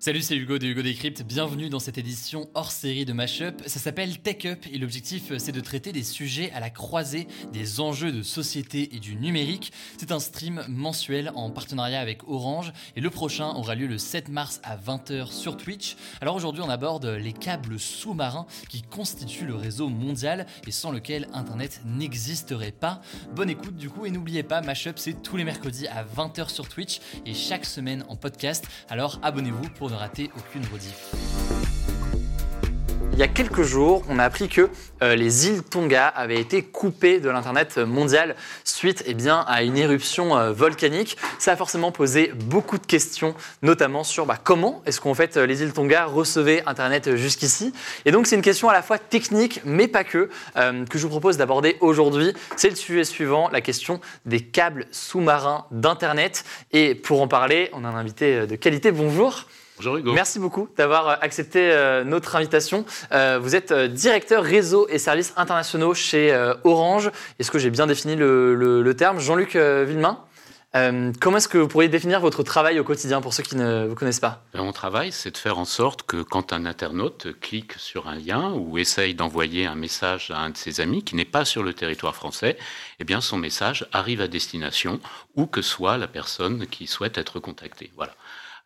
Salut, c'est Hugo de Hugo Décrypte. Bienvenue dans cette édition hors série de Mashup. Ça s'appelle Tech Up et l'objectif c'est de traiter des sujets à la croisée des enjeux de société et du numérique. C'est un stream mensuel en partenariat avec Orange et le prochain aura lieu le 7 mars à 20h sur Twitch. Alors aujourd'hui, on aborde les câbles sous-marins qui constituent le réseau mondial et sans lequel Internet n'existerait pas. Bonne écoute du coup et n'oubliez pas, Mashup c'est tous les mercredis à 20h sur Twitch et chaque semaine en podcast. Alors abonnez-vous pour rater aucune rediff. Il y a quelques jours, on a appris que euh, les îles Tonga avaient été coupées de l'Internet mondial suite eh bien, à une éruption euh, volcanique. Ça a forcément posé beaucoup de questions, notamment sur bah, comment est-ce qu'en fait les îles Tonga recevaient Internet jusqu'ici. Et donc c'est une question à la fois technique, mais pas que, euh, que je vous propose d'aborder aujourd'hui. C'est le sujet suivant, la question des câbles sous-marins d'Internet. Et pour en parler, on a un invité de qualité. Bonjour. Bonjour Hugo. Merci beaucoup d'avoir euh, accepté euh, notre invitation. Euh, vous êtes directeur réseau et services internationaux chez Orange. Est-ce que j'ai bien défini le, terme? Jean-Luc Villemain comment est-ce que vous pourriez définir votre travail au quotidien pour ceux qui ne vous connaissent pas? Ben, Mon travail, c'est de faire en sorte que quand un internaute clique sur un lien ou essaye d'envoyer un message à un de ses amis qui n'est pas sur le territoire français, eh bien son message arrive à destination, où que soit la personne qui souhaite être contactée. Voilà.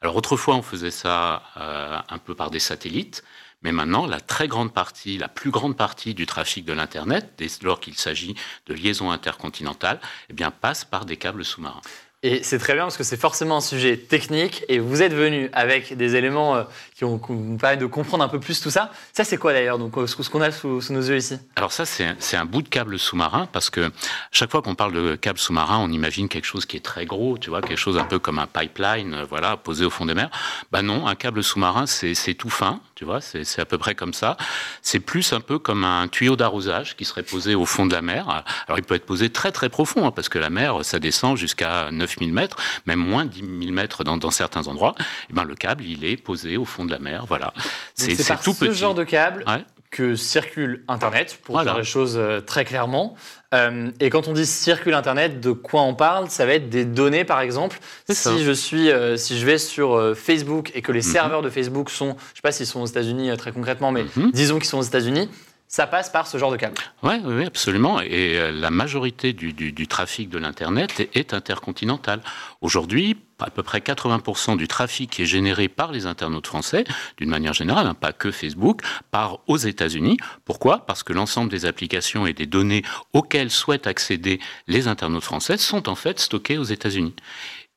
Alors autrefois, on faisait ça euh, un peu par des satellites, mais maintenant, la très grande partie, la plus grande partie du trafic de l'Internet, dès lors qu'il s'agit de liaisons intercontinentales, eh bien, passe par des câbles sous-marins. Et c'est très bien parce que c'est forcément un sujet technique et vous êtes venu avec des éléments euh, qui, ont, nous permettent de comprendre un peu plus tout ça. Ça, c'est quoi d'ailleurs Donc, euh, ce qu'on a sous, nos yeux ici? Alors ça, c'est un bout de câble sous-marin parce que chaque fois qu'on parle de câble sous-marin, on imagine quelque chose qui est très gros, tu vois, quelque chose un peu comme un pipeline, euh, voilà, posé au fond des mers. Bah non, un câble sous-marin, c'est tout fin, tu vois, c'est à peu près comme ça. C'est plus un peu comme un tuyau d'arrosage qui serait posé au fond de la mer. Alors, il peut être posé très très profond hein, parce que la mer, ça descend jusqu'à 9 9000 mètres, même moins de 10 000 mètres dans, certains endroits, et eh ben, le câble, il est posé au fond de la mer. Voilà. C'est tout ce genre de câble que circule Internet, pour dire les choses euh, très clairement. Euh, et quand on dit circule Internet, de quoi on parle? Ça va être des données, par exemple. Si je, suis, euh, si je vais sur Facebook et que les mhm. serveurs de Facebook sont, je ne sais pas s'ils sont aux États-Unis très concrètement, mais mhm. disons qu'ils sont aux États-Unis, ça passe par ce genre de câble. Oui, absolument. Et euh, la majorité du, trafic de l'Internet est, intercontinental. Aujourd'hui, à peu près 80% du trafic qui est généré par les internautes français, d'une manière générale, hein, pas que Facebook, part aux États-Unis. Pourquoi? Parce que l'ensemble des applications et des données auxquelles souhaitent accéder les internautes français sont en fait stockées aux États-Unis.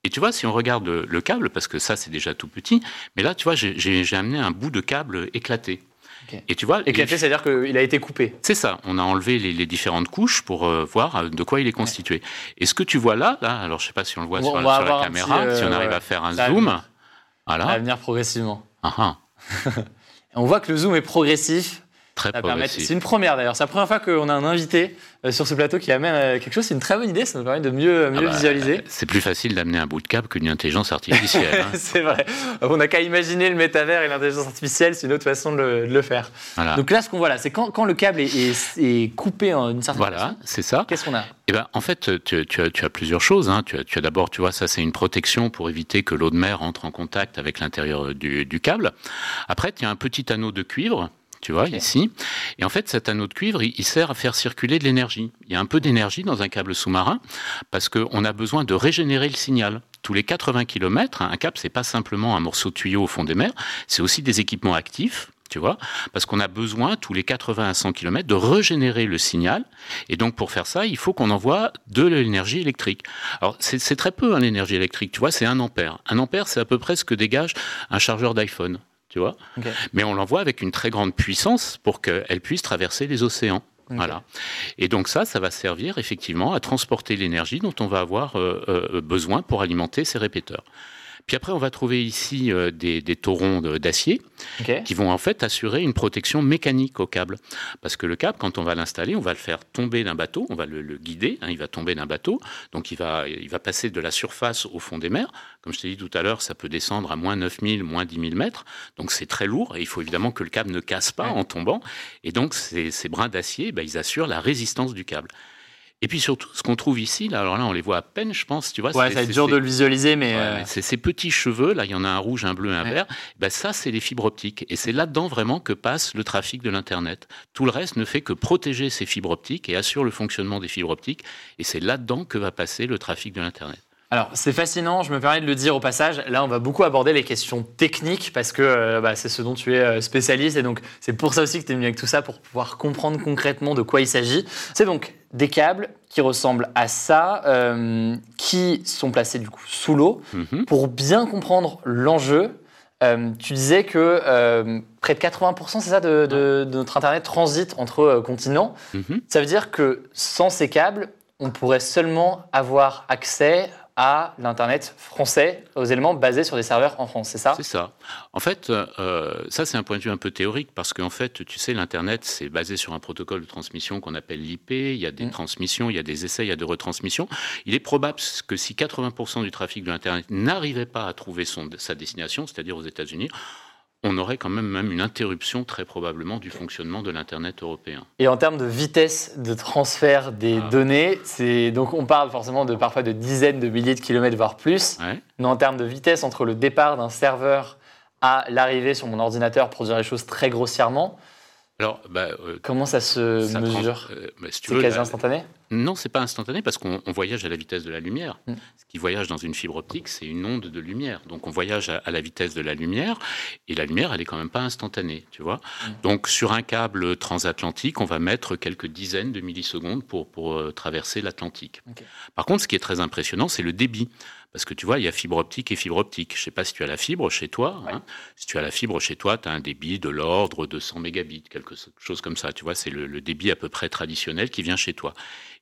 Et tu vois, si on regarde le câble, parce que ça c'est déjà tout petit, mais là, tu vois, j'ai amené un bout de câble éclaté. Et tu vois, éclaté, c'est-à-dire qu'il a été coupé. C'est ça. On a enlevé les, différentes couches pour euh, voir euh, de quoi il est constitué. Et ce que tu vois là, là, alors je sais pas si on le voit sur, la caméra, si on arrive à faire un zoom. Voilà. À venir progressivement. Ah, ah. on voit que le zoom est progressif. Très C'est une première d'ailleurs. C'est la première fois qu'on a un invité euh, sur ce plateau qui amène euh, quelque chose. C'est une très bonne idée. Ça nous permet de mieux, mieux ah bah, visualiser. C'est plus facile d'amener un bout de câble qu'une intelligence artificielle. Hein. c'est vrai. On n'a qu'à imaginer le métavers et l'intelligence artificielle. C'est une autre façon de le, faire. Donc là, ce qu'on voit là, c'est quand, quand, le câble est, coupé en une certaine Voilà, c'est ça. Qu'est-ce qu'on a? Eh ben, en fait, tu, as, tu as, plusieurs choses. Hein. Tu as, tu as d'abord, tu vois, ça c'est une protection pour éviter que l'eau de mer entre en contact avec l'intérieur du, du câble. Après, tu as un petit anneau de cuivre tu vois, ici. Et en fait, cet anneau de cuivre, il, sert à faire circuler de l'énergie. Il y a un peu d'énergie dans un câble sous-marin parce qu'on a besoin de régénérer le signal. Tous les 80 km, un câble, c'est pas simplement un morceau de tuyau au fond des mers, c'est aussi des équipements actifs tu vois, parce qu'on a besoin tous les 80 à 100 km de régénérer le signal. Et donc pour faire ça, il faut qu'on envoie de l'énergie électrique. Alors c'est très peu hein, l'énergie électrique, tu vois, c'est un ampère. Un ampère, c'est à peu près ce que dégage un chargeur d'iPhone tu vois. Mais on l'envoie avec une très grande puissance pour qu'elle puisse traverser les océans. Voilà. Et donc ça, ça va servir effectivement à transporter l'énergie dont on va avoir euh, euh, besoin pour alimenter ces répéteurs. Puis après, on va trouver ici euh, des, des taurons de- d'acier qui vont en fait assurer une protection mécanique au câble. Parce que le câble, quand on va l'installer, on va le faire tomber d'un bateau, on va le, le guider, hein, il va tomber d'un bateau, donc il va, il va passer de la surface au fond des mers. Comme je t'ai dit tout à l'heure, ça peut descendre à moins 9000, moins 10 000 mètres, donc c'est très lourd et il faut évidemment que le câble ne casse pas Ouais. en tombant. Et donc ces, ces brins d'acier, ben, ils assurent la résistance du câble. Et puis surtout, ce qu'on trouve ici, là, alors là, on les voit à peine, je pense, tu vois. Ouais, c'est- ça va être dur de le visualiser, mais. Ouais, euh, mais c'est ces petits cheveux, là, il y en a un rouge, un bleu, un Ouais. vert. Ben, ça, c'est les fibres optiques. Et c'est là-dedans vraiment que passe le trafic de l'Internet. Tout le reste ne fait que protéger ces fibres optiques et assure le fonctionnement des fibres optiques. Et c'est là-dedans que va passer le trafic de l'Internet. Alors, c'est fascinant, je me permets de le dire au passage. Là, on va beaucoup aborder les questions techniques parce que euh, bah, c'est ce dont tu es euh, spécialiste et donc c'est pour ça aussi que tu es venu avec tout ça pour pouvoir comprendre concrètement de quoi il s'agit. C'est donc des câbles qui ressemblent à ça, euh, qui sont placés du coup sous l'eau. Mhm. Pour bien comprendre l'enjeu, euh, tu disais que euh, près de 80%, c'est ça, de, de- de notre Internet transite entre euh, continents. Mhm. Ça veut dire que sans ces câbles, on pourrait seulement avoir accès à l'Internet français, aux éléments basés sur des serveurs en France, c'est ça? C'est ça. En fait, euh, ça, c'est un point de vue un peu théorique parce qu'en fait, tu sais, l'Internet, c'est basé sur un protocole de transmission qu'on appelle l'IP. Il y a des Mm. transmissions, il y a des essais, il y a des retransmissions. Il est probable que si 80% du trafic de l'Internet n'arrivait pas à trouver son, sa destination, c'est-à-dire aux États-Unis, on aurait quand même, même une interruption très probablement du fonctionnement de l'Internet européen. Et en termes de vitesse de transfert des Ah. données, c'est donc on parle forcément de parfois de dizaines de milliers de kilomètres voire plus. Ouais. Mais en termes de vitesse entre le départ d'un serveur à l'arrivée sur mon ordinateur, pour dire les choses très grossièrement, Alors, bah, euh, comment ça se ça mesure euh, bah, si C'est quasi instantané Non, c'est pas instantané parce qu'on on voyage à la vitesse de la lumière. Mm. Ce qui voyage dans une fibre optique, c'est une onde de lumière. Donc on voyage à, à la vitesse de la lumière et la lumière, elle est quand même pas instantanée, tu vois. Mm. Donc sur un câble transatlantique, on va mettre quelques dizaines de millisecondes pour, pour euh, traverser l'Atlantique. Par contre, ce qui est très impressionnant, c'est le débit. Parce que tu vois, il y a fibre optique et fibre optique. Je sais pas si tu as la fibre chez toi. hein. Si tu as la fibre chez toi, tu as un débit de l'ordre de 100 mégabits, quelque chose comme ça. Tu vois, c'est le, le débit à peu près traditionnel qui vient chez toi.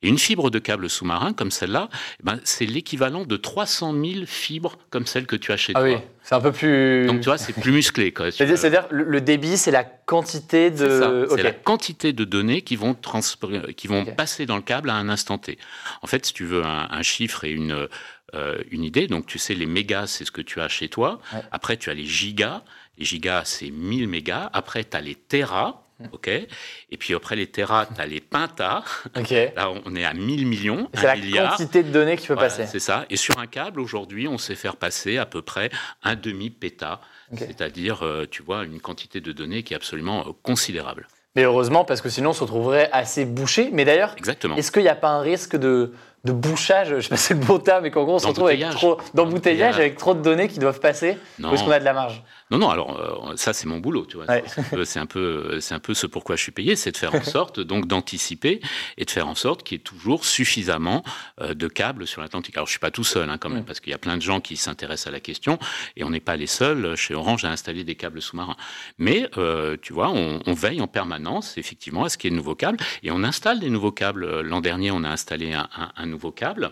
Et une fibre de câble sous-marin comme celle-là, eh ben, c'est l'équivalent de 300 000 fibres comme celle que tu as chez Ah toi. oui, c'est un peu plus. Donc tu vois, c'est plus musclé. C'est-à-dire, le, débit, c'est la quantité de. C'est la quantité de données qui vont, transpr- qui vont passer dans le câble à un instant T. En fait, si tu veux un, un chiffre et une, euh, une idée, donc tu sais, les mégas, c'est ce que tu as chez toi. Ouais. Après, tu as les gigas. Les gigas, c'est 1000 mégas. Après, tu as les terras. Hmm. OK? Et puis après les terras, tu as les pentas. Là, on est à 1000 millions, C'est 1 la milliard. quantité de données qui peut Voilà, passer. c'est ça. Et sur un câble, aujourd'hui, on sait faire passer à peu près un demi-péta. C'est-à-dire, euh, tu vois, une quantité de données qui est absolument euh, considérable. Mais heureusement, parce que sinon, on se retrouverait assez bouché. Mais d'ailleurs, Exactement. est-ce qu'il n'y a pas un risque de, de bouchage Je sais pas si c'est le bon terme, mais qu'en gros, on se retrouve avec trop d'embouteillage, avec trop de données qui doivent passer. Est-ce qu'on a de la marge? Non, non, alors euh, ça c'est mon boulot, tu vois. Ouais. C'est un peu- un peu, ce pourquoi je suis payé, c'est de faire en sorte donc d'anticiper et de faire en sorte qu'il y ait toujours suffisamment euh, de câbles sur l'Atlantique. Alors je suis pas tout seul hein, quand même, Mm. parce qu'il y a plein de gens qui s'intéressent à la question et on n'est pas les seuls euh, chez Orange à installer des câbles sous-marins. Mais euh, tu vois, on, on veille en permanence effectivement à ce qu'il y ait de nouveaux câbles et on installe des nouveaux câbles. L'an dernier, on a installé un, un- un nouveau câble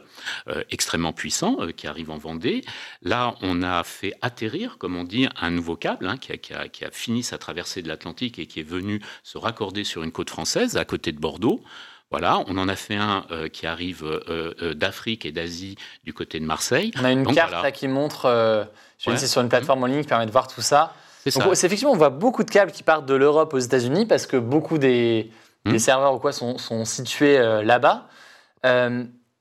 extrêmement puissant qui arrive en Vendée. Là, on a fait atterrir, comme on dit, un nouveau câble hein, qui, a, qui a- qui a fini sa traversée de l'Atlantique et qui est venu se raccorder sur une côte française à côté de Bordeaux. Voilà, on en a fait un euh, qui arrive euh, euh, d'Afrique et d'Asie du côté de Marseille. On a une Donc, carte voilà. là qui montre, euh, je sais Ouais. c'est sur une plateforme en ligne qui permet de voir tout ça. C'est Donc, ça. c'est effectivement, on voit beaucoup de câbles qui partent de l'Europe aux États-Unis parce que beaucoup des, Hmm. des serveurs ou quoi sont, sont situés là-bas.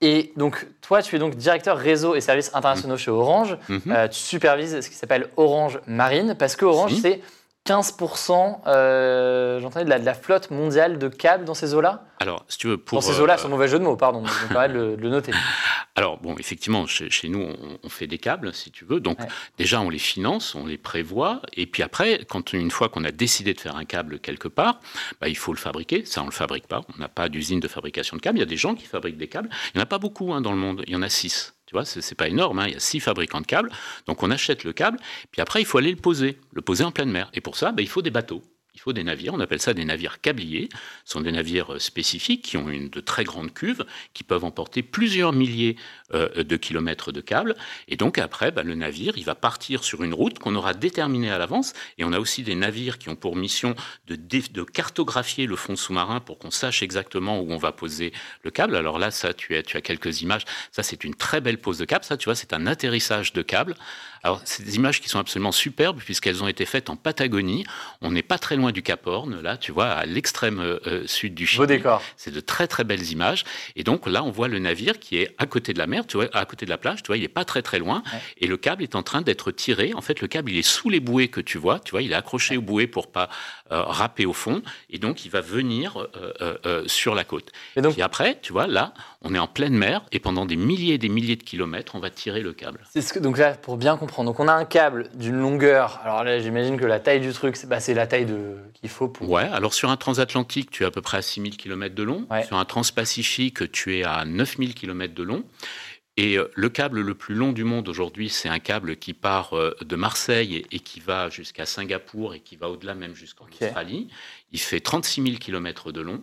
Et donc, toi, tu es donc directeur réseau et services internationaux chez Orange. Mhm. Euh, tu supervises ce qui s'appelle Orange Marine parce que Orange, Si. c'est 15% euh, j'entendais, de, la, de la flotte mondiale de câbles dans ces eaux-là? Alors, si tu veux, pour Dans ces eaux-là, euh, sans mauvais jeu de mots, pardon. Je me de le, de le noter. Alors, bon, effectivement, chez, chez nous, on, on fait des câbles, si tu veux. Donc, Ouais. déjà, on les finance, on les prévoit. Et puis après, quand une fois qu'on a décidé de faire un câble quelque part, bah, il faut le fabriquer. Ça, on le fabrique pas. On n'a pas d'usine de fabrication de câbles. Il y a des gens qui fabriquent des câbles. Il n'y en a pas beaucoup hein, dans le monde. Il y en a six. Tu vois, pas énorme. hein. Il y a six fabricants de câbles. Donc, on achète le câble. Puis après, il faut aller le poser, le poser en pleine mer. Et pour ça, bah, il faut des bateaux. Il faut des navires, on appelle ça des navires câbliers. Ce sont des navires euh, spécifiques qui ont une de très grandes cuves, qui peuvent emporter plusieurs milliers euh, de kilomètres de câbles. Et donc après, bah, le navire, il va partir sur une route qu'on aura déterminée à l'avance. Et on a aussi des navires qui ont pour mission de, cartographier le fond sous-marin pour qu'on sache exactement où on va poser le câble. Alors là, ça, tu as, tu as quelques images. Ça, c'est une très belle pose de câble. Ça, tu vois, c'est un atterrissage de câble. Alors, c'est des images qui sont absolument superbes puisqu'elles ont été faites en Patagonie. On n'est pas très loin du Cap Horn, là, tu vois, à l'extrême euh, euh, sud du Chili. Beau décor. C'est de très très belles images. Et donc là, on voit le navire qui est à côté de la mer, tu vois, à côté de la plage, tu vois, il n'est pas très très loin. Et le câble est en train d'être tiré. En fait, le câble, il est sous les bouées que tu vois, tu vois, il est accroché aux bouées pour pas euh, râper au fond. Et donc, il va venir sur la côte. Et donc, après, tu vois, là, on est en pleine mer et pendant des milliers et des milliers de kilomètres, on va tirer le câble. C'est ce que, donc là, pour bien comprendre, donc on a un câble d'une longueur. Alors là, j'imagine que la taille du truc, c'est bah, la taille qu'il faut pour. Ouais. Alors sur un transatlantique, tu es à peu près à 6000 km de long. Sur un transpacifique, tu es à 9000 km de long. Et euh, le câble le plus long du monde aujourd'hui, c'est un câble qui part euh, de Marseille et qui va jusqu'à Singapour et qui va au-delà même jusqu'en Australie. Il fait 36 000 km de long.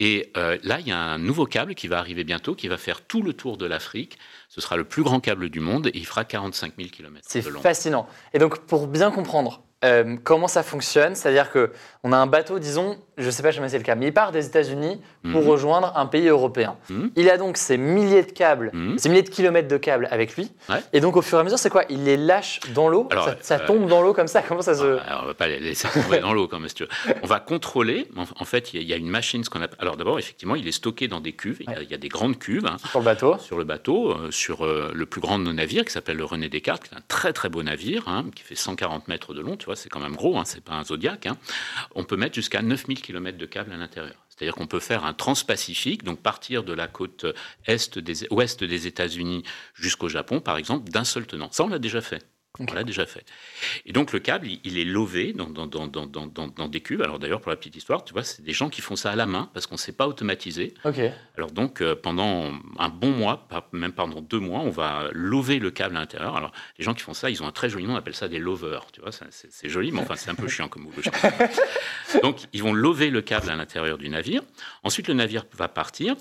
Et euh, là, il y a un nouveau câble qui va arriver bientôt, qui va faire tout le tour de l'Afrique. Ce sera le plus grand câble du monde et il fera 45 000 km de long. C'est fascinant. Et donc, pour bien comprendre euh, comment ça fonctionne, c'est-à-dire qu'on a un bateau, disons, je ne sais pas jamais c'est le cas, mais il part des États-Unis pour mhm. rejoindre un pays européen. Mhm. Il a donc ces milliers de câbles, mhm. ces milliers de kilomètres de câbles avec lui. Et donc au fur et à mesure, c'est quoi? Il les lâche dans l'eau? Ça, euh, tombe dans l'eau comme ça? Comment ça se... Alors, on va pas les laisser tomber dans l'eau comme tu On va contrôler. En, fait, il y, a une machine, ce qu'on appelle. Alors d'abord, effectivement, il est stocké dans des cuves. Il, y, a, des grandes cuves. Hein. sur le bateau. Sur le bateau, euh, sur le plus grand de nos navires, qui s'appelle le René Descartes, qui est un très très beau navire, hein, qui fait 140 mètres de long. Tu vois, c'est quand même gros. Hein, c'est pas un Zodiac. On peut mettre jusqu'à 9000 km de câbles à c'est-à-dire qu'on peut faire un transpacifique, donc partir de la côte est des, ouest des États-Unis jusqu'au Japon, par exemple, d'un seul tenant. Ça, on l'a déjà fait. On l'a déjà fait. Et donc le câble, il, est lové dans, dans, dans, dans, des cubes. Alors d'ailleurs, pour la petite histoire, tu vois, c'est des gens qui font ça à la main parce qu'on ne sait pas automatiser. Alors donc euh, pendant un bon mois, même pendant deux mois, on va lover le câble à l'intérieur. Alors les gens qui font ça, ils ont un très joli nom, on appelle ça des lovers. Tu vois, c'est joli, mais enfin c'est un peu chiant comme mot. donc ils vont lover le câble à l'intérieur du navire. Ensuite, le navire va partir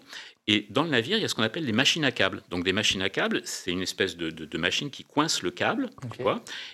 et dans le navire, il y a ce qu'on appelle des machines à câbles. Donc des machines à câbles, c'est une espèce de, machine qui coince le câble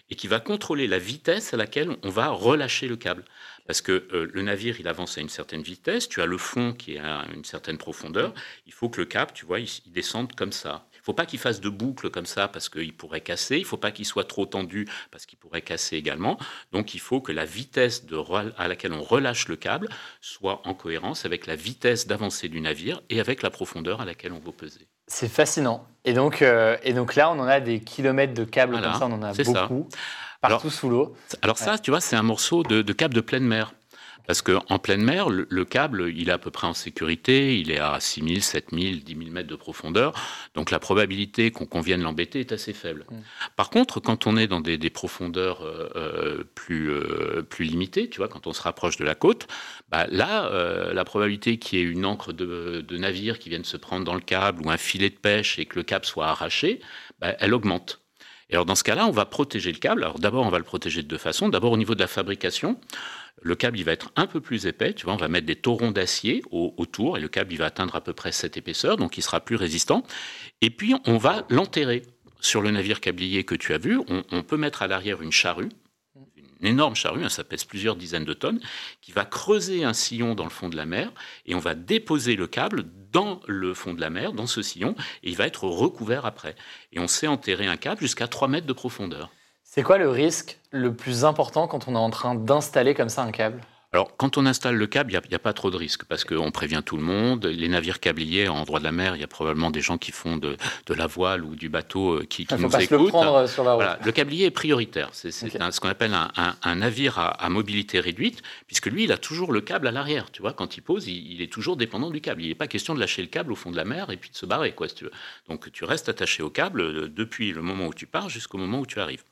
et qui va contrôler la vitesse à laquelle on va relâcher le câble. Parce que euh, le navire, il avance à une certaine vitesse, tu as le fond qui est à une certaine profondeur, il faut que le câble, tu vois, il descende comme ça faut pas qu'il fasse de boucles comme ça parce qu'il pourrait casser. Il faut pas qu'il soit trop tendu parce qu'il pourrait casser également. Donc il faut que la vitesse de à laquelle on relâche le câble soit en cohérence avec la vitesse d'avancée du navire et avec la profondeur à laquelle on va peser. C'est fascinant. Et donc, euh, et donc là, on en a des kilomètres de câbles comme ça, on en a beaucoup. Partout sous l'eau. Alors ça, tu vois, c'est un morceau de, de câble de pleine mer. Parce qu'en pleine mer, le, câble, il est à peu près en sécurité, il est à 6 000, 7 000, 10 000 mètres de profondeur, donc la probabilité qu'on vienne l'embêter est assez faible. Mm. Par contre, quand on est dans des, profondeurs euh, euh, plus, euh, plus limitées, tu vois, quand on se rapproche de la côte, bah là, la probabilité qu'il y ait une encre de, navire qui vienne se prendre dans le câble ou un filet de pêche et que le câble soit arraché, bah, elle augmente. Et alors dans ce cas-là, on va protéger le câble. Alors d'abord, on va le protéger de deux façons. D'abord au niveau de la fabrication, le câble, il va être un peu plus épais. Tu vois, on va mettre des taurons d'acier autour et le câble, il va atteindre à peu près cette épaisseur, donc il sera plus résistant. Et puis, on va l'enterrer. Sur le navire câblier que tu as vu, on, peut mettre à l'arrière une charrue, une énorme charrue, hein, ça pèse plusieurs dizaines de tonnes, qui va creuser un sillon dans le fond de la mer et on va déposer le câble dans le fond de la mer, dans ce sillon, et il va être recouvert après. Et on sait enterrer un câble jusqu'à 3 mètres de profondeur. C'est quoi le risque le plus important quand on est en train d'installer comme ça un câble? Alors, quand on installe le câble, il n'y a, pas trop de risques parce qu'on prévient tout le monde. Les navires câbliers en droit de la mer, il y a probablement des gens qui font de, la voile ou du bateau euh, qui, qui nous pas écoutent. Le, prendre sur la route. le câblier est prioritaire. C'est ce qu'on appelle un, navire à, mobilité réduite, puisque lui, il a toujours le câble à l'arrière. Tu vois, quand il pose, il, est toujours dépendant du câble. Il n'est pas question de lâcher le câble au fond de la mer et puis de se barrer, quoi, si tu veux. Donc, tu restes attaché au câble euh, depuis le moment où tu pars jusqu'au moment où tu arrives.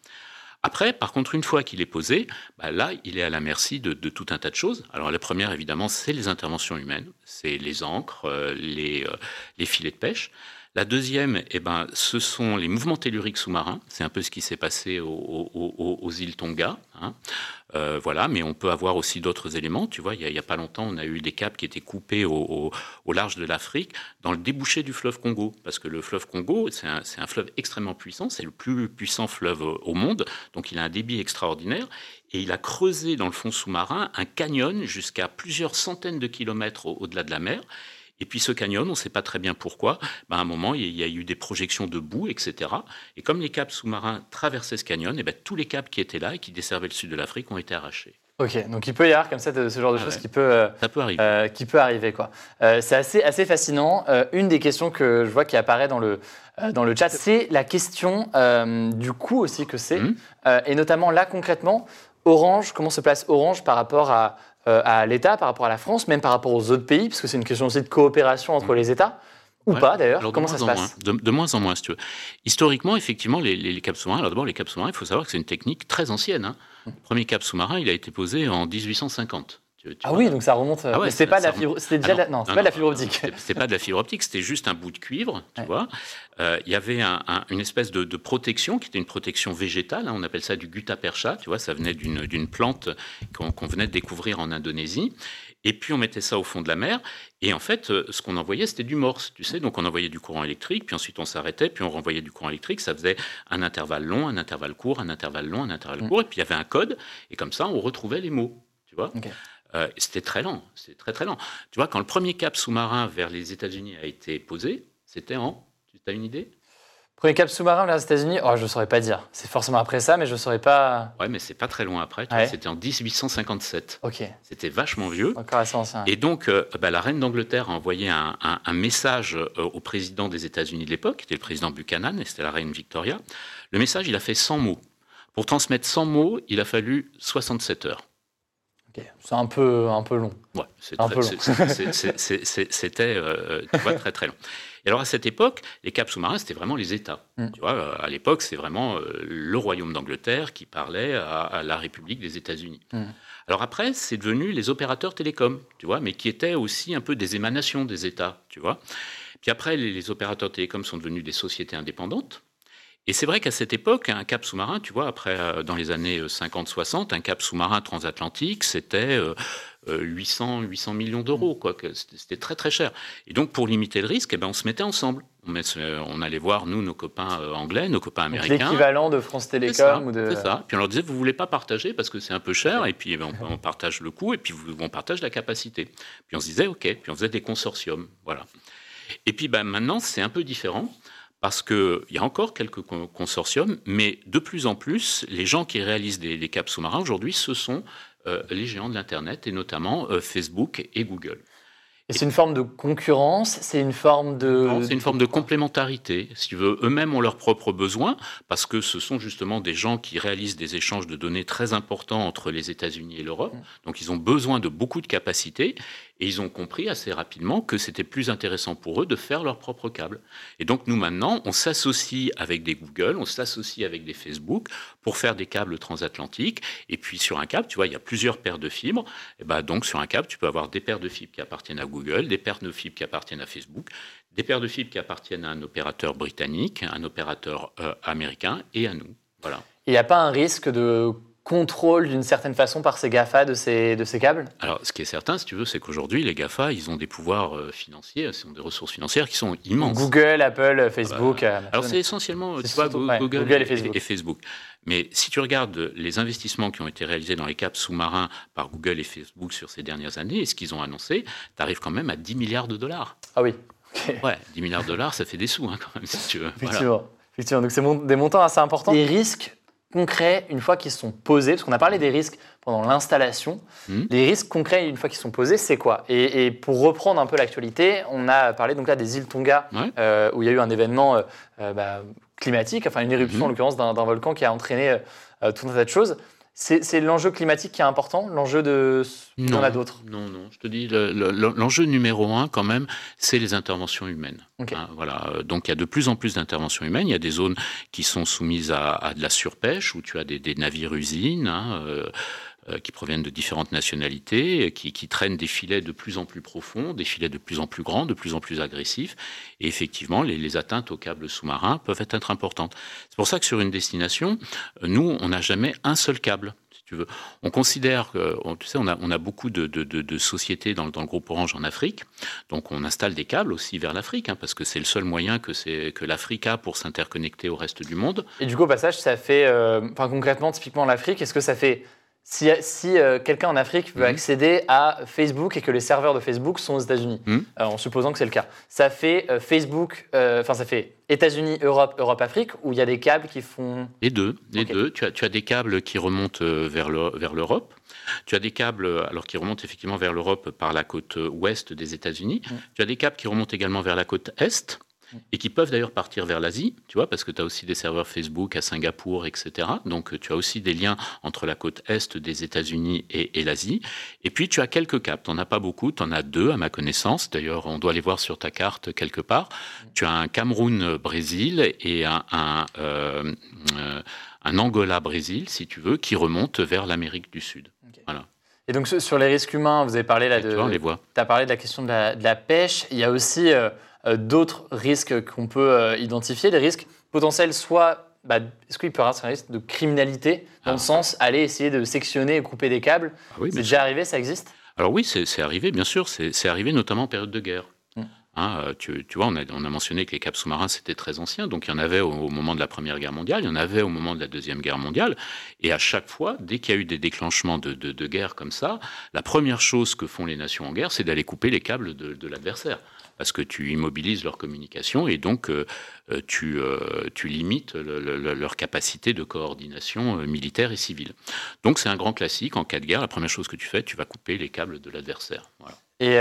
Après, par contre, une fois qu'il est posé, bah là, il est à la merci de, tout un tas de choses. Alors, la première, évidemment, c'est les interventions humaines, c'est les ancres, euh, euh, les, filets de pêche. La deuxième, eh ben, ce sont les mouvements telluriques sous-marins. C'est un peu ce qui s'est passé aux, îles Tonga. Hein. Euh, voilà, mais on peut avoir aussi d'autres éléments. Tu vois, il n'y a, pas longtemps, on a eu des caps qui étaient coupés au, large de l'Afrique, dans le débouché du fleuve Congo. Parce que le fleuve Congo, c'est un, fleuve extrêmement puissant, c'est le plus puissant fleuve au monde, donc il a un débit extraordinaire. Et il a creusé dans le fond sous-marin un canyon jusqu'à plusieurs centaines de kilomètres au-delà de la mer. Et puis ce canyon, on ne sait pas très bien pourquoi, ben, à un moment, il y a eu des projections de boue, etc. Et comme les câbles sous-marins traversaient ce canyon, et ben, tous les câbles qui étaient là et qui desservaient le sud de l'Afrique ont été arrachés. Ok, donc il peut y avoir comme ça ce genre de choses qui peut, euh, ça peut arriver. Euh, qui peut arriver quoi. Euh, c'est assez, assez fascinant. une des questions que je vois qui apparaît dans le, dans le chat, c'est la question du coût aussi que c'est. Mmh. et notamment là concrètement, Orange, comment se place Orange par rapport à, à l'État, par rapport à la France, même par rapport aux autres pays, parce que c'est une question aussi de coopération entre les États ou pas d'ailleurs Comment ça se passe de, moins en moins, si tu veux. Historiquement, effectivement, les, les, caps sous-marins, alors d'abord, les caps sous-marins, il faut savoir que c'est une technique très ancienne. Hein. Mm. Le premier cap sous-marin, il a été posé en 1850 ah oui, donc ça remonte. Ah c'est pas, de la fibre... déjà ah non, pas de la fibre optique. C'est pas de la fibre optique, c'était juste un bout de cuivre, tu vois. Euh, il y avait une espèce de, protection qui était une protection végétale. Hein, on appelle ça du gutta-percha, tu vois. Ça venait d'une plante qu'on venait de découvrir en Indonésie. Et puis on mettait ça au fond de la mer. Et en fait, euh, ce qu'on envoyait, c'était du morse, tu sais. Donc on envoyait du courant électrique, puis ensuite on s'arrêtait, puis on renvoyait du courant électrique. Ça faisait un intervalle long, un intervalle court, un intervalle long, un intervalle mm. court. Et puis il y avait un code. Et comme ça, on retrouvait les mots, tu vois. Euh, c'était très lent, c'était très très lent. Tu vois, quand le premier cap sous-marin vers les États-Unis a été posé, c'était en. Tu as une idée? Premier cap sous-marin vers les États-Unis oh, Je ne saurais pas dire. C'est forcément après ça, mais je ne saurais pas. Ouais, mais c'est pas très loin après. C'était en 1857. Ok. C'était vachement vieux. Encore assez ancien. Et donc, euh, bah, la reine d'Angleterre a envoyé un, message euh, au président des États-Unis de l'époque, qui était le président Buchanan, et c'était la reine Victoria. Le message, il a fait 100 mots. Pour transmettre 100 mots, il a fallu 67 heures. C'est un peu, un peu long. Ouais, c'était euh, très très long. Et alors à cette époque, les caps sous-marins, c'était vraiment les États. Mm. Tu vois, euh, à l'époque, c'est vraiment euh, le royaume d'Angleterre qui parlait à, la République des États-Unis. Mm. Alors après, c'est devenu les opérateurs télécoms, tu vois, mais qui étaient aussi un peu des émanations des États, tu vois. Puis après, les, les opérateurs télécoms sont devenus des sociétés indépendantes. Et c'est vrai qu'à cette époque, un cap sous-marin, tu vois, après, euh, dans les années 50-60, euh, un cap sous-marin transatlantique, c'était 800, euh, 800 millions d'euros, quoi. C'était très, très cher. Et donc, pour limiter le risque, eh ben, on se mettait ensemble. On, on allait voir, nous, nos copains anglais, nos copains américains. L'équivalent de France Télécom ou de... C'est ça. Puis on leur disait, vous voulez pas partager parce que c'est un peu cher, et puis eh ben, on, partage le coût, et puis on partage la capacité. Puis on se disait, OK, puis on faisait des consortiums. Voilà. Et puis ben, maintenant, c'est un peu différent parce qu'il y a encore quelques consortiums, mais de plus en plus, les gens qui réalisent des, caps sous-marins aujourd'hui, ce sont euh, les géants de l'Internet, et notamment euh, Facebook et Google. Et c'est une forme de concurrence, c'est une forme de... C'est une forme de complémentarité. Si tu veux, eux-mêmes ont leurs propres besoins, parce que ce sont justement des gens qui réalisent des échanges de données très importants entre les États-Unis et l'Europe. Mm. Donc ils ont besoin de beaucoup de capacités, et ils ont compris assez rapidement que c'était plus intéressant pour eux de faire leur propre câble. Et donc nous maintenant, on s'associe avec des Google, on s'associe avec des Facebook pour faire des câbles transatlantiques. Et puis sur un câble, tu vois, il y a plusieurs paires de fibres. Et ben donc sur un câble, tu peux avoir des paires de fibres qui appartiennent à Google, des paires de fibres qui appartiennent à Facebook, des paires de fibres qui appartiennent à un opérateur britannique, un opérateur euh, américain et à nous. Voilà. Il n'y a pas un risque de contrôle d'une certaine façon par ces GAFA de ces, de ces câbles Alors, ce qui est certain, si tu veux, c'est qu'aujourd'hui, les GAFA, ils ont des pouvoirs euh, financiers, ils ont des ressources financières qui sont immenses. Google, Apple, Facebook. Ah bah, alors, c'est essentiellement tu vois, Google, et, Facebook. et, Facebook. Mais si tu regardes les investissements qui ont été réalisés dans les câbles sous-marins par Google et Facebook sur ces dernières années et ce qu'ils ont annoncé, tu arrives quand même à 10 milliards de dollars. Ah oui. Ouais, 10 milliards de dollars, ça fait des sous hein, quand même, si tu veux. Effectivement. Effectivement. Donc, c'est des montants assez importants. Les risques concrets une fois qu'ils sont posés Parce qu'on a parlé des risques pendant l'installation. Hmm. Les risques concrets une fois qu'ils sont posés, c'est quoi? Et, pour reprendre un peu l'actualité, on a parlé donc là des îles Tonga, euh, où il y a eu un événement euh, euh, bah, climatique, enfin une éruption en hmm. l'occurrence d'un volcan qui a entraîné tout un tas de choses. C'est l'enjeu climatique qui est important, l'enjeu de... Il y en a d'autres Non, non, je te dis, l'enjeu numéro un quand même, c'est les interventions humaines. Hein, voilà. Donc il y a de plus en plus d'interventions humaines, il y a des zones qui sont soumises à, de la surpêche, où tu as des, navires-usines, hein, euh, euh, qui proviennent de différentes nationalités, qui, qui, traînent des filets de plus en plus profonds, des filets de plus en plus grands, de plus en plus agressifs. Et effectivement, les, atteintes aux câbles sous-marins peuvent être importantes. C'est pour ça que sur une destination, nous, on n'a jamais un seul câble tu veux. On considère que, tu sais, on a, on beaucoup de, sociétés dans, le groupe Orange en Afrique, donc on installe des câbles aussi vers l'Afrique, hein, parce que c'est le seul moyen que, que l'Afrique a pour s'interconnecter au reste du monde. Et du coup, au passage, ça fait, euh, enfin concrètement, typiquement l'Afrique, est-ce que ça fait si, si euh, quelqu'un en Afrique veut mhm. accéder à Facebook et que les serveurs de Facebook sont aux États-Unis, mhm. euh, en supposant que c'est le cas, ça fait euh, Facebook, enfin ça fait États-Unis, Europe, Europe-Afrique, où il y a des câbles qui font. Les deux, les deux. Tu as, tu as des câbles qui remontent vers l'Europe. Tu as des câbles alors qui remontent effectivement vers l'Europe par la côte ouest des États-Unis. Mhm. Tu as des câbles qui remontent également vers la côte est et qui peuvent d'ailleurs partir vers l'Asie, tu vois, parce que tu as aussi des serveurs Facebook à Singapour, etc. Donc tu as aussi des liens entre la côte est des États-Unis et, l'Asie. Et puis tu as quelques caps, tu n'en as pas beaucoup, tu en as deux à ma connaissance, d'ailleurs on doit les voir sur ta carte quelque part. Tu as un Cameroun-Brésil et un, un, euh, euh, un Angola-Brésil, si tu veux, qui remontent vers l'Amérique du Sud. Voilà. Et donc sur les risques humains, vous avez parlé là de. Tu les voit. as parlé de la question de la, pêche. Il y a aussi euh, euh, d'autres risques qu'on peut euh, identifier, des risques potentiels, soit bah, est-ce qu'il peut y avoir un risque de criminalité, dans le ah. sens aller essayer de sectionner et couper des câbles? Ah C'est déjà arrivé, ça existe? Alors oui, c'est arrivé, bien sûr, c'est arrivé notamment en période de guerre. Mm. Hein, euh, tu, vois, on a, on a, mentionné que les câbles sous-marins, c'était très ancien, donc il y en avait au, moment de la Première Guerre mondiale, il y en avait au moment de la Deuxième Guerre mondiale, et à chaque fois, dès qu'il y a eu des déclenchements de, de, guerre comme ça, la première chose que font les nations en guerre, c'est d'aller couper les câbles de, de l'adversaire parce que tu immobilises leur communication et donc euh, euh, tu, euh, tu limites leur capacité de coordination militaire et civile. Donc c'est un grand classique. En cas de guerre, la première chose que tu fais, tu vas couper les câbles de l'adversaire. Et,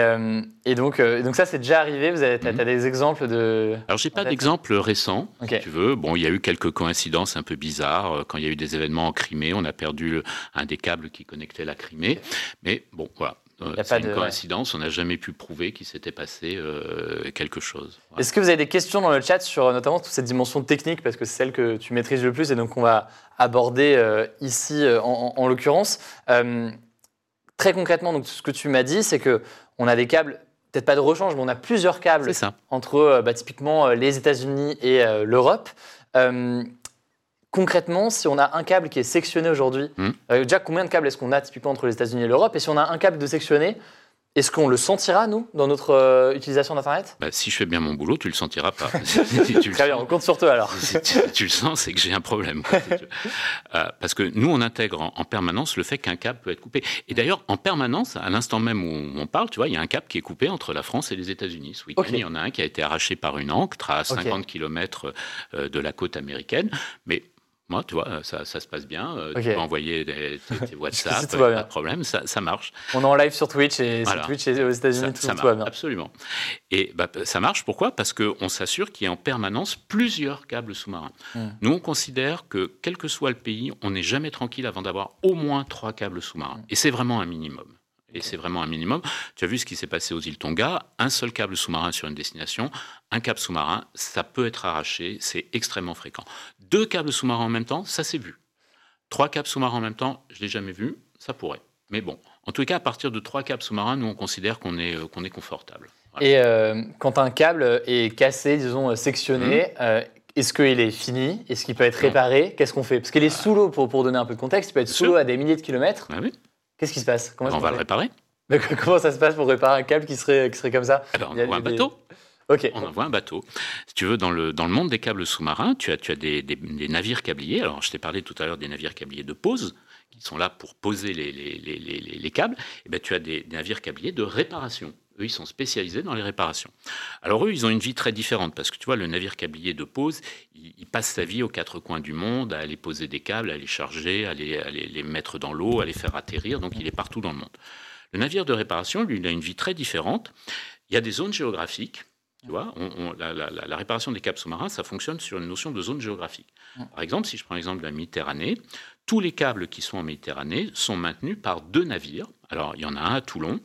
et, donc, donc ça, c'est déjà arrivé Vous avez as, des exemples de... Alors, j'ai pas d'exemple récent, si tu veux. Bon, il y a eu quelques coïncidences un peu bizarres. Quand il y a eu des événements en Crimée, on a perdu un des câbles qui connectait la Crimée. Mais bon, voilà. C'est une coïncidence, on n'a jamais pu prouver qu'il s'était passé euh, quelque chose. Est-ce que vous avez des questions dans le chat sur notamment toute cette dimension technique, parce que c'est celle que tu maîtrises le plus et donc on va aborder euh, ici euh, en, l'occurrence. Très concrètement, donc, ce que tu m'as dit, c'est que on a des câbles, peut-être pas de rechange, mais on a plusieurs câbles entre bah, typiquement les États-Unis et l'Europe concrètement, si on a un câble qui est sectionné aujourd'hui, euh, déjà combien de câbles est-ce qu'on a typiquement entre les États-Unis et l'Europe? Et si on a un câble de sectionné, est-ce qu'on le sentira, nous, dans notre euh, utilisation d'Internet? Bah, Si je fais bien mon boulot, tu le sentiras pas. Très bien, on compte sur toi alors. si tu, le sens, c'est que j'ai un problème. Euh, parce que nous, on intègre en, permanence le fait qu'un câble peut être coupé. Et d'ailleurs, en permanence, à l'instant même où on parle, tu vois, il y a un câble qui est coupé entre la France et les États-Unis. Ce week-end, il y en a un qui a été arraché par une ancre à 50 km de la côte américaine. Mais moi, tu vois, ça, ça se passe bien. Euh, tu peux envoyer des, tes, WhatsApp, pas de problème, ça, ça, marche. On est en live sur Twitch et sur Twitch et aux États-Unis, tout, ça va bien. Absolument. Et bah, ça marche pourquoi? Parce qu'on s'assure qu'il y a en permanence plusieurs câbles sous-marins. Hmm. Nous, on considère que quel que soit le pays, on n'est jamais tranquille avant d'avoir au moins trois câbles sous-marins. Hmm. Et c'est vraiment un minimum et c'est vraiment un minimum. Tu as vu ce qui s'est passé aux îles Tonga, un seul câble sous-marin sur une destination, un câble sous-marin, ça peut être arraché, c'est extrêmement fréquent. Deux câbles sous-marins en même temps, ça s'est vu. Trois câbles sous-marins en même temps, je l'ai jamais vu, ça pourrait. Mais bon, en tout cas, à partir de trois câbles sous-marins, nous on considère qu'on est, euh, qu'on est confortable. Et euh, quand un câble est cassé, disons euh, sectionné, mmh. Est-ce qu'il est fini? Est-ce qu'il peut être réparé? Qu'est-ce qu'on fait? Parce qu'il est sous l'eau, pour, pour donner un peu de contexte, il peut être sous l'eau à des milliers de kilomètres. Ah oui. Qu'est-ce qui se passe? Comment On va le réparer. comment ça se passe pour réparer un câble qui serait, qui serait comme ça? Eh ben, On envoie un bateau. On envoie un bateau. Si tu veux, dans le, dans le monde des câbles sous-marins, tu as, tu as des, des, navires câbliers. Alors, je t'ai parlé tout à l'heure des navires câbliers de pose, qui sont là pour poser les, les, les, les câbles. Et eh ben, tu as des, navires câbliers de réparation. Eux, ils sont spécialisés dans les réparations. Alors eux, ils ont une vie très différente parce que tu vois, le navire câblier de pose, il, passe sa vie aux quatre coins du monde à aller poser des câbles, à les charger, à les, à les mettre dans l'eau, à les faire atterrir. Donc il est partout dans le monde. Le navire de réparation, lui, il a une vie très différente. Il y a des zones géographiques. Tu vois, la, réparation des câbles sous-marins, ça fonctionne sur une notion de zone géographique. Par exemple, si je prends l'exemple de la Méditerranée, tous les câbles qui sont en Méditerranée sont maintenus par deux navires. Alors, il y en a un à Toulon,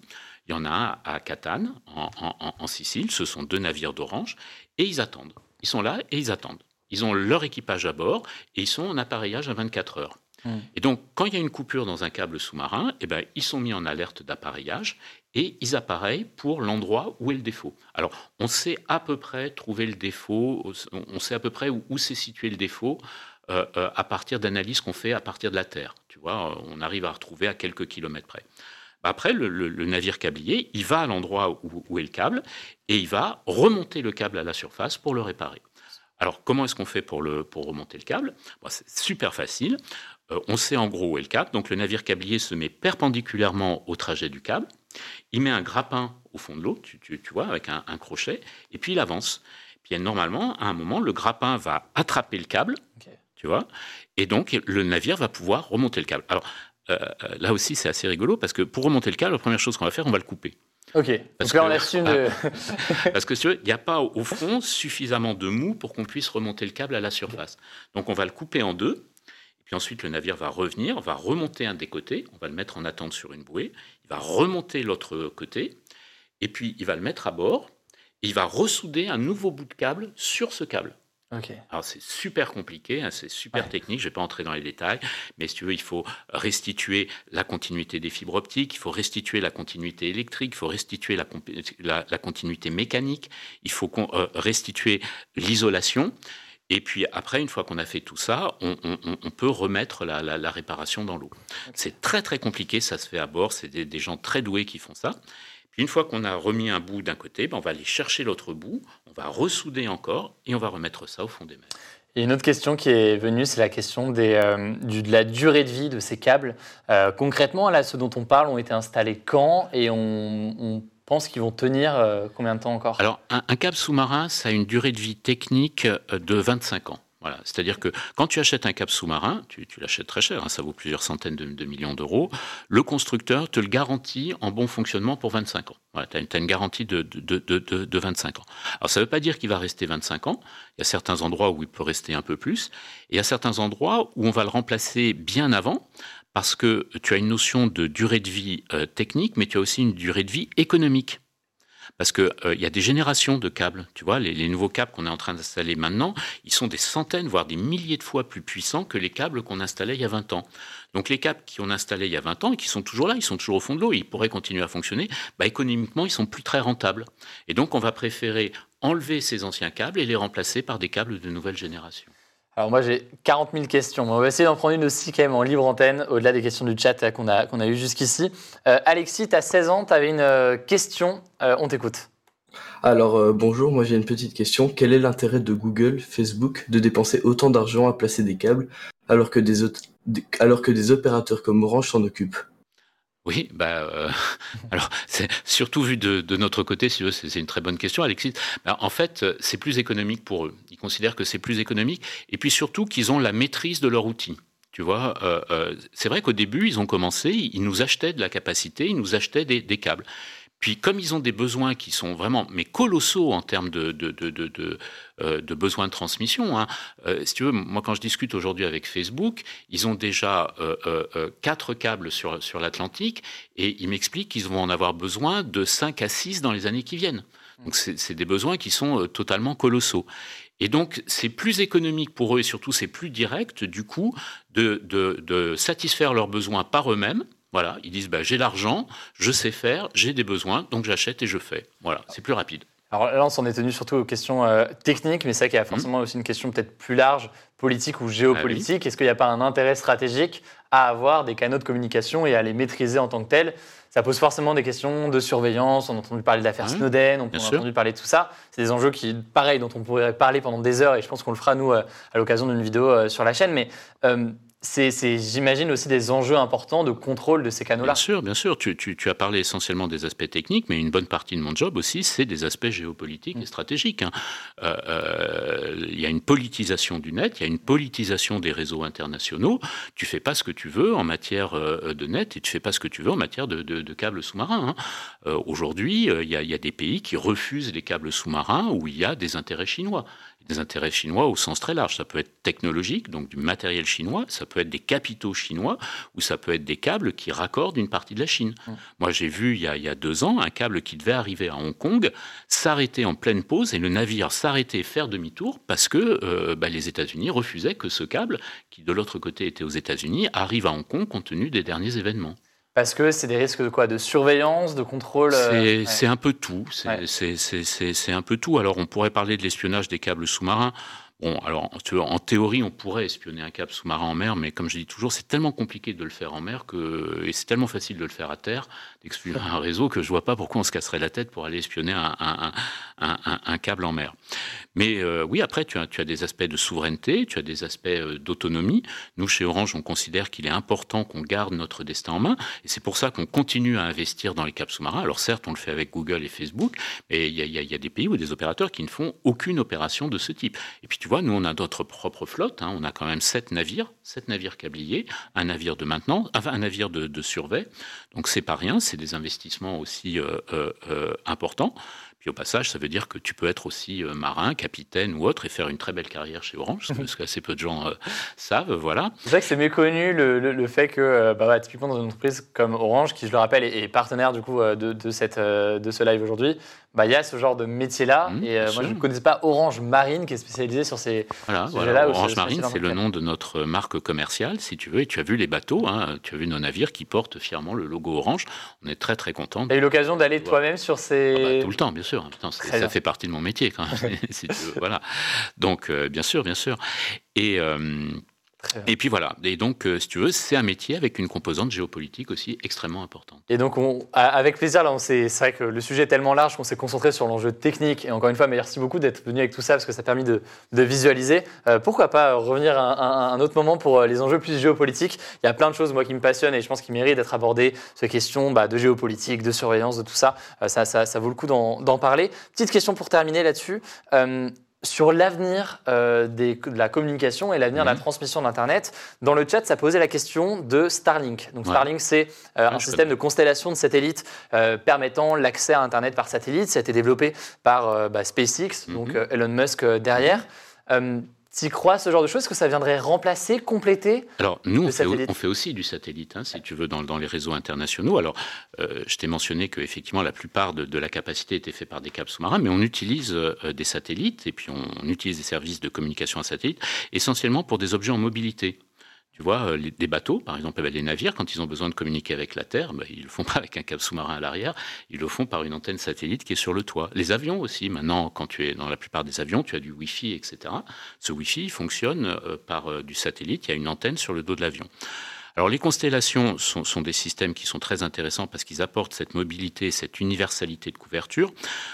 il y en a un à Catane, en, en Sicile. Ce sont deux navires d'Orange. Et ils attendent. Ils sont là et ils attendent. Ils ont leur équipage à bord et ils sont en appareillage à 24 heures. Mm. Et donc, quand il y a une coupure dans un câble sous-marin, eh ben, ils sont mis en alerte d'appareillage et ils appareillent pour l'endroit où est le défaut. Alors, on sait à peu près trouver le défaut, on sait à peu près où, s'est situé le défaut euh, euh, à partir d'analyses qu'on fait à partir de la Terre. Tu vois, on arrive à retrouver à quelques kilomètres près. Bah, après, le, navire câblier, il va à l'endroit où, est le câble et il va remonter le câble à la surface pour le réparer. Alors, comment est-ce qu'on fait pour, le, pour remonter le câble? Bah, C'est super facile. Euh, on sait en gros où est le câble. Donc, le navire câblier se met perpendiculairement au trajet du câble. Il met un grappin au fond de l'eau, tu, vois, avec un, crochet, et puis il avance. Puis normalement, à un moment, le grappin va attraper le câble, tu vois, et donc le navire va pouvoir remonter le câble. Alors, euh, euh, là aussi, c'est assez rigolo parce que pour remonter le câble, la première chose qu'on va faire, on va le couper. Ok. Parce Donc là, on assume. parce que il n'y a pas au fond suffisamment de mou pour qu'on puisse remonter le câble à la surface. Donc on va le couper en deux. Et puis ensuite, le navire va revenir, va remonter un des côtés. On va le mettre en attente sur une bouée. Il va remonter l'autre côté. Et puis il va le mettre à bord. Et il va ressouder un nouveau bout de câble sur ce câble. Alors c'est super compliqué, hein, c'est super technique, je ne vais pas entrer dans les détails, mais si tu veux, il faut restituer la continuité des fibres optiques, il faut restituer la continuité électrique, il faut restituer la, la, continuité mécanique, il faut euh, restituer l'isolation. Et puis après, une fois qu'on a fait tout ça, on, peut remettre la, réparation dans l'eau. C'est très très compliqué, ça se fait à bord, c'est des gens très doués qui font ça. Une fois qu'on a remis un bout d'un côté, ben on va aller chercher l'autre bout, on va ressouder encore et on va remettre ça au fond des mers. Et une autre question qui est venue, c'est la question des, euh, de la durée de vie de ces câbles. Euh, concrètement, là, ceux dont on parle ont été installés quand et on, pense qu'ils vont tenir euh, combien de temps encore? Alors, un, un câble sous-marin, ça a une durée de vie technique de 25 ans. Voilà. C'est-à-dire que quand tu achètes un câble sous-marin, tu, l'achètes très cher, hein, ça vaut plusieurs centaines de, millions d'euros, le constructeur te le garantit en bon fonctionnement pour 25 ans. Voilà, tu as, une garantie de, de, 25 ans. Alors ça ne veut pas dire qu'il va rester 25 ans, il y a certains endroits où il peut rester un peu plus, et il y a certains endroits où on va le remplacer bien avant, parce que tu as une notion de durée de vie euh, technique, mais tu as aussi une durée de vie économique. Parce qu'il euh, y a des générations de câbles. Tu vois, les, nouveaux câbles qu'on est en train d'installer maintenant, ils sont des centaines, voire des milliers de fois plus puissants que les câbles qu'on installait il y a 20 ans. Donc les câbles qu'on installés il y a 20 ans et qui sont toujours là, ils sont toujours au fond de l'eau, ils pourraient continuer à fonctionner, bah, économiquement, ils sont plus très rentables. Et donc on va préférer enlever ces anciens câbles et les remplacer par des câbles de nouvelle génération. Alors moi j'ai 40 000 questions. On va essayer d'en prendre une aussi quand même en libre antenne, au-delà des questions du chat euh, qu'on a, eues jusqu'ici. Euh, Alexis, tu as 16 ans, tu avais une euh, question, on t'écoute. Alors bonjour, moi j'ai une petite question. Quel est l'intérêt de Google, Facebook de dépenser autant d'argent à placer des câbles alors que des opérateurs comme Orange s'en occupent? Oui, bah, euh, alors surtout vu de, notre côté, si c'est une très bonne question, Alexis. Bah, en fait, c'est plus économique pour eux. Ils considèrent que c'est plus économique, et puis surtout qu'ils ont la maîtrise de leur outil. Tu vois, euh, euh, c'est vrai qu'au début, ils ont commencé, ils nous achetaient de la capacité, ils nous achetaient des, des câbles. Puis comme ils ont des besoins qui sont vraiment mais colossaux en termes de, de, de, de, euh, de besoins de transmission, hein, euh, si tu veux, moi quand je discute aujourd'hui avec Facebook, ils ont déjà euh, euh, quatre câbles sur, sur l'Atlantique et ils m'expliquent qu'ils vont en avoir besoin de 5 à 6 dans les années qui viennent. Donc c'est des besoins qui sont totalement colossaux. Et donc, c'est plus économique pour eux et surtout, c'est plus direct, du coup, de, de, de satisfaire leurs besoins par eux-mêmes, voilà, ils disent bah, j'ai l'argent, je sais faire, j'ai des besoins, donc j'achète et je fais. Voilà, c'est plus rapide. Alors là, on s'en est tenu surtout aux questions euh, techniques, mais c'est vrai qu'il y a mhm. forcément aussi une question peut-être plus large, politique ou géopolitique. Ah Est-ce qu'il n'y a pas un intérêt stratégique à avoir des canaux de communication et à les maîtriser en tant que tels? Ça pose forcément des questions de surveillance. On a entendu parler d'affaires Snowden, on a entendu parler de tout ça. C'est des enjeux qui, pareil, dont on pourrait parler pendant des heures et je pense qu'on le fera, nous, euh, à l'occasion d'une vidéo euh, sur la chaîne. Mais c'est, j'imagine, aussi des enjeux importants de contrôle de ces canaux-là. Bien sûr, bien sûr. Tu, as parlé essentiellement des aspects techniques, mais une bonne partie de mon job aussi, c'est des aspects géopolitiques et mm. stratégiques. Hein. Euh, euh, il y a une politisation du net, il y a une politisation des réseaux internationaux. Tu fais pas ce que tu veux en matière euh, de net et tu fais pas ce que tu veux en matière de, câbles sous-marins. Hein. Aujourd'hui, il y, a, il y a des pays qui refusent les câbles sous-marins où il y a des intérêts chinois des intérêts chinois au sens très large. Ça peut être technologique, donc du matériel chinois, ça peut être des capitaux chinois, ou ça peut être des câbles qui raccordent une partie de la Chine. Mmh. Moi, j'ai vu il y, a, il y, a, deux ans un câble qui devait arriver à Hong Kong, s'arrêter en pleine pause, et le navire s'arrêter faire demi-tour parce que euh, bah, les États-Unis refusaient que ce câble, qui de l'autre côté était aux États-Unis, arrive à Hong Kong compte tenu des derniers événements. Parce que c'est des risques de quoi? De surveillance, de contrôle euh, C'est un peu tout. C'est un peu tout. Alors on pourrait parler de l'espionnage des câbles sous-marins. Bon, alors, en théorie, on pourrait espionner un câble sous-marin en mer, mais comme je dis toujours, c'est tellement compliqué de le faire en mer que, et c'est tellement facile de le faire à terre, d'explorer un réseau, que je vois pas pourquoi on se casserait la tête pour aller espionner un, un câble en mer. Mais euh, oui, après, tu as, tu as, des aspects de souveraineté, tu as des aspects euh, d'autonomie. Nous, chez Orange, on considère qu'il est important qu'on garde notre destin en main, et c'est pour ça qu'on continue à investir dans les câbles sous-marins. Alors certes, on le fait avec Google et Facebook, mais il y, y, y a, des pays ou des opérateurs qui ne font aucune opération de ce type. Et puis tu vois, nous, on a notre propre flotte. Hein. On a quand même sept navires, sept navires câbliers, un navire de maintenance, enfin, un navire de, de survey. Donc, c'est pas rien. C'est des investissements aussi euh, euh, euh importants. Puis au passage, ça veut dire que tu peux être aussi marin, capitaine ou autre et faire une très belle carrière chez Orange, parce qu'assez peu de gens euh, savent, voilà. C'est vrai que c'est méconnu le, le, fait que, euh, bah, typiquement dans une entreprise comme Orange, qui je le rappelle est, partenaire du coup de, de, cette, de ce live aujourd'hui, bah, il y a ce genre de métier-là. Mmh, et moi, je ne connaissais pas Orange Marine, qui est spécialisé sur ces voilà, voilà. Orange Marine, c'est le nom de notre marque commerciale, si tu veux. Et tu as vu les bateaux, hein, tu as vu nos navires qui portent fièrement le logo Orange. On est très, très contents. Tu as eu l'occasion d'aller toi-même sur ces... Ah bah, tout le temps, bien sûr. ça fait partie de mon métier, quand même. si tu veux. Voilà. Donc, euh, bien sûr, bien sûr. Et... Euh, et puis voilà. Et donc, euh, si tu veux, c'est un métier avec une composante géopolitique aussi extrêmement importante. Et donc, on, avec plaisir, là, c'est vrai que le sujet est tellement large qu'on s'est concentré sur l'enjeu technique. Et encore une fois, merci beaucoup d'être venu avec tout ça parce que ça a permis de, visualiser. Euh, pourquoi pas revenir à un, autre moment pour euh, les enjeux plus géopolitiques Il y a plein de choses, moi, qui me passionnent et je pense qu'ils méritent d'être abordées. Ces questions bah, de géopolitique, de surveillance, de tout ça. ça, ça, ça, vaut le coup d'en parler. Petite question pour terminer là-dessus sur l'avenir euh, de la communication et l'avenir de la transmission d'Internet. Dans le chat, ça posait la question de Starlink. Donc Starlink, c'est euh, un système de constellation de satellites euh, permettant l'accès à Internet par satellite. Ça a été développé par bah, SpaceX, mhm. donc Elon Musk derrière. Tu crois ce genre de choses Est-ce que ça viendrait remplacer, compléter Alors, nous, on fait, aussi du satellite, hein, si tu veux, dans, les réseaux internationaux. Alors, euh, je t'ai mentionné qu'effectivement, la plupart de, la capacité était faite par des câbles sous-marins, mais on utilise euh, des satellites et puis on utilise des services de communication à satellite essentiellement pour des objets en mobilité. Tu vois, euh, des bateaux, par exemple, les navires, quand ils ont besoin de communiquer avec la Terre, bah, ils le font pas avec un câble sous-marin à l'arrière, ils le font par une antenne satellite qui est sur le toit. Les avions aussi, maintenant, quand tu es dans la plupart des avions, tu as du Wi-Fi, etc. Ce Wi-Fi fonctionne euh, par euh, du satellite, il y a une antenne sur le dos de l'avion. Alors les constellations sont, sont, des systèmes qui sont très intéressants parce qu'ils apportent cette mobilité, cette universalité de couverture.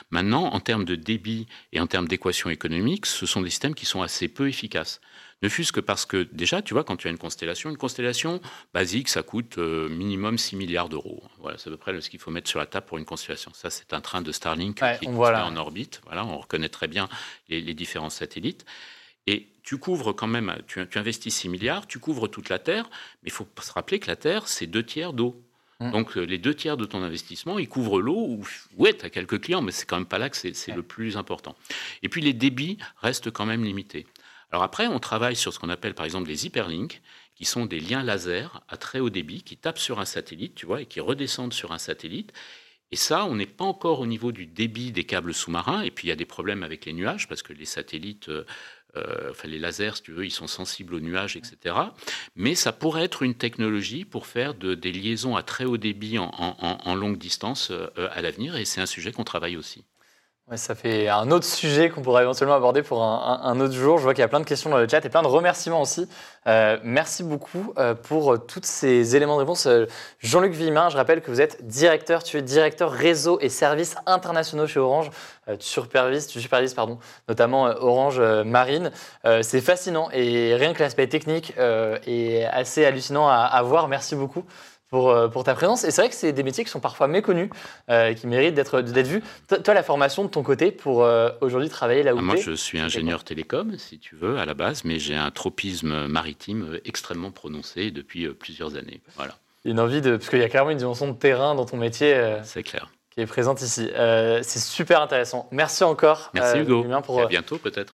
Maintenant, en termes de débit et en termes d'équation économique, ce sont des systèmes qui sont assez peu efficaces. Ne fût-ce que parce que déjà, tu vois, quand tu as une constellation, une constellation basique, ça coûte euh, minimum 6 milliards d'euros. Voilà, c'est à peu près ce qu'il faut mettre sur la table pour une constellation. Ça, c'est un train de Starlink qui est en orbite. Voilà, on reconnaît très bien les, différents satellites. Et tu couvres quand même, tu, investis 6 milliards, tu couvres toute la Terre, mais il faut se rappeler que la Terre, c'est deux tiers d'eau. Mmh. Donc euh, les deux tiers de ton investissement, ils couvrent l'eau, ou ouais, tu as quelques clients, mais c'est quand même pas là que c'est le plus important. Et puis les débits restent quand même limités. Alors après, on travaille sur ce qu'on appelle par exemple des hyperlinks, qui sont des liens laser à très haut débit qui tapent sur un satellite, tu vois, et qui redescendent sur un satellite. Et ça, on n'est pas encore au niveau du débit des câbles sous-marins. Et puis il y a des problèmes avec les nuages parce que les satellites, euh, euh, enfin les lasers, si tu veux, ils sont sensibles aux nuages, etc. Mais ça pourrait être une technologie pour faire des liaisons à très haut débit en, longue distance euh, à l'avenir. Et c'est un sujet qu'on travaille aussi. Ouais, ça fait un autre sujet qu'on pourrait éventuellement aborder pour un, autre jour. Je vois qu'il y a plein de questions dans le chat et plein de remerciements aussi. Euh, merci beaucoup euh, pour tous ces éléments de réponse. Euh, Jean-Luc Villemin, je rappelle que vous êtes directeur, tu es directeur réseau et services internationaux chez Orange. tu supervises, tu supervises pardon, notamment Orange Marine. C'est fascinant et rien que l'aspect technique est assez hallucinant à, à voir. Merci beaucoup. Euh, pour, ta présence. Et c'est vrai que c'est des métiers qui sont parfois méconnus, euh, qui méritent d'être vus. Toi, la formation de ton côté pour euh, aujourd'hui travailler là où ah, Moi, je suis ingénieur télécom, si tu veux, à la base, mais j'ai un tropisme maritime extrêmement prononcé depuis plusieurs années. Voilà. Une envie de. Parce qu'il y a clairement une dimension de terrain dans ton métier. c'est clair. Qui est présente ici. c'est super intéressant. Merci encore. Merci Hugo. Pour, à bientôt peut-être.